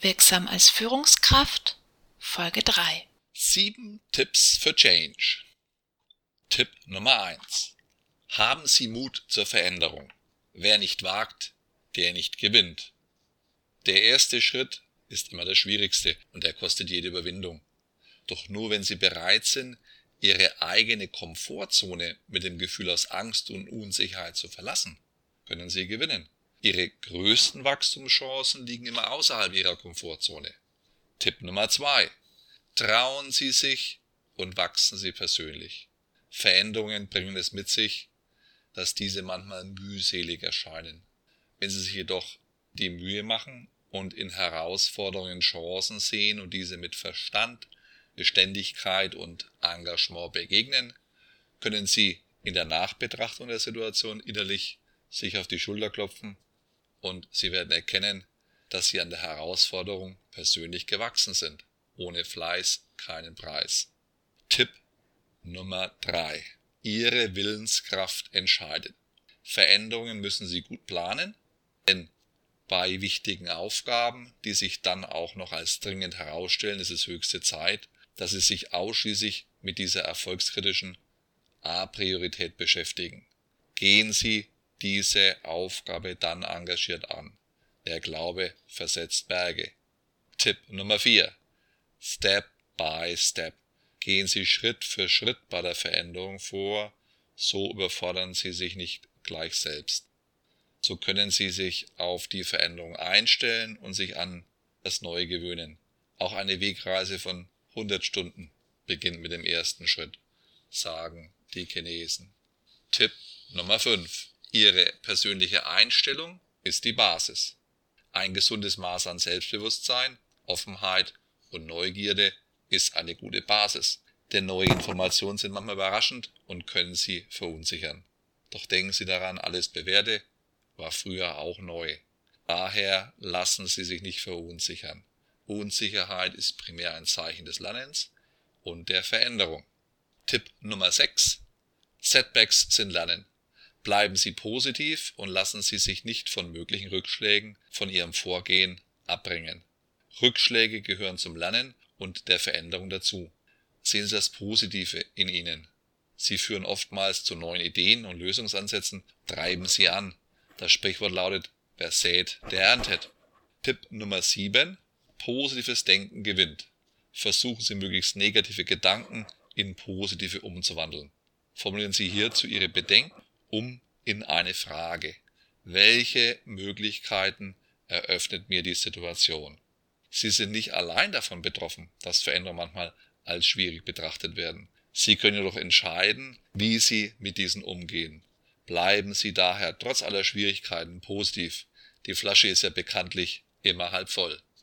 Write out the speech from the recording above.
Wirksam als Führungskraft Folge 3 Sieben Tipps für Change. Tipp Nummer 1. Haben Sie Mut zur Veränderung. Wer nicht wagt, der nicht gewinnt. Der erste Schritt ist immer der schwierigste und er kostet jede Überwindung. Doch nur wenn Sie bereit sind, Ihre eigene Komfortzone mit dem Gefühl aus Angst und Unsicherheit zu verlassen, können Sie gewinnen. Ihre größten Wachstumschancen liegen immer außerhalb Ihrer Komfortzone. Tipp Nummer zwei: Trauen Sie sich und wachsen Sie persönlich. Veränderungen bringen es mit sich, dass diese manchmal mühselig erscheinen. Wenn Sie sich jedoch die Mühe machen und in Herausforderungen Chancen sehen und diese mit Verstand, Beständigkeit und Engagement begegnen, können Sie in der Nachbetrachtung der Situation innerlich sich auf die Schulter klopfen und sie werden erkennen, dass sie an der Herausforderung persönlich gewachsen sind. Ohne Fleiß keinen Preis. Tipp Nummer drei: Ihre Willenskraft entscheidet. Veränderungen müssen Sie gut planen, denn bei wichtigen Aufgaben, die sich dann auch noch als dringend herausstellen, ist es höchste Zeit, dass Sie sich ausschließlich mit dieser erfolgskritischen A-Priorität beschäftigen. Gehen Sie diese Aufgabe dann engagiert an. Der Glaube versetzt Berge. Tipp Nummer 4. Step by Step. Gehen Sie Schritt für Schritt bei der Veränderung vor, so überfordern Sie sich nicht gleich selbst. So können Sie sich auf die Veränderung einstellen und sich an das Neue gewöhnen. Auch eine Wegreise von 100 Stunden beginnt mit dem ersten Schritt, sagen die Chinesen. Tipp Nummer 5. Ihre persönliche Einstellung ist die Basis. Ein gesundes Maß an Selbstbewusstsein, Offenheit und Neugierde ist eine gute Basis, denn neue Informationen sind manchmal überraschend und können Sie verunsichern. Doch denken Sie daran, alles Bewährte war früher auch neu. Daher lassen Sie sich nicht verunsichern. Unsicherheit ist primär ein Zeichen des Lernens und der Veränderung. Tipp Nummer 6. Setbacks sind Lernen. Bleiben Sie positiv und lassen Sie sich nicht von möglichen Rückschlägen von Ihrem Vorgehen abbringen. Rückschläge gehören zum Lernen und der Veränderung dazu. Sehen Sie das Positive in ihnen. Sie führen oftmals zu neuen Ideen und Lösungsansätzen. Treiben Sie an. Das Sprichwort lautet, wer sät, der erntet. Tipp Nummer 7. Positives Denken gewinnt. Versuchen Sie möglichst negative Gedanken in positive umzuwandeln. Formulieren Sie hierzu Ihre Bedenken um in eine Frage. Welche Möglichkeiten eröffnet mir die Situation? Sie sind nicht allein davon betroffen, dass Veränderungen manchmal als schwierig betrachtet werden. Sie können jedoch entscheiden, wie Sie mit diesen umgehen. Bleiben Sie daher trotz aller Schwierigkeiten positiv. Die Flasche ist ja bekanntlich immer halb voll.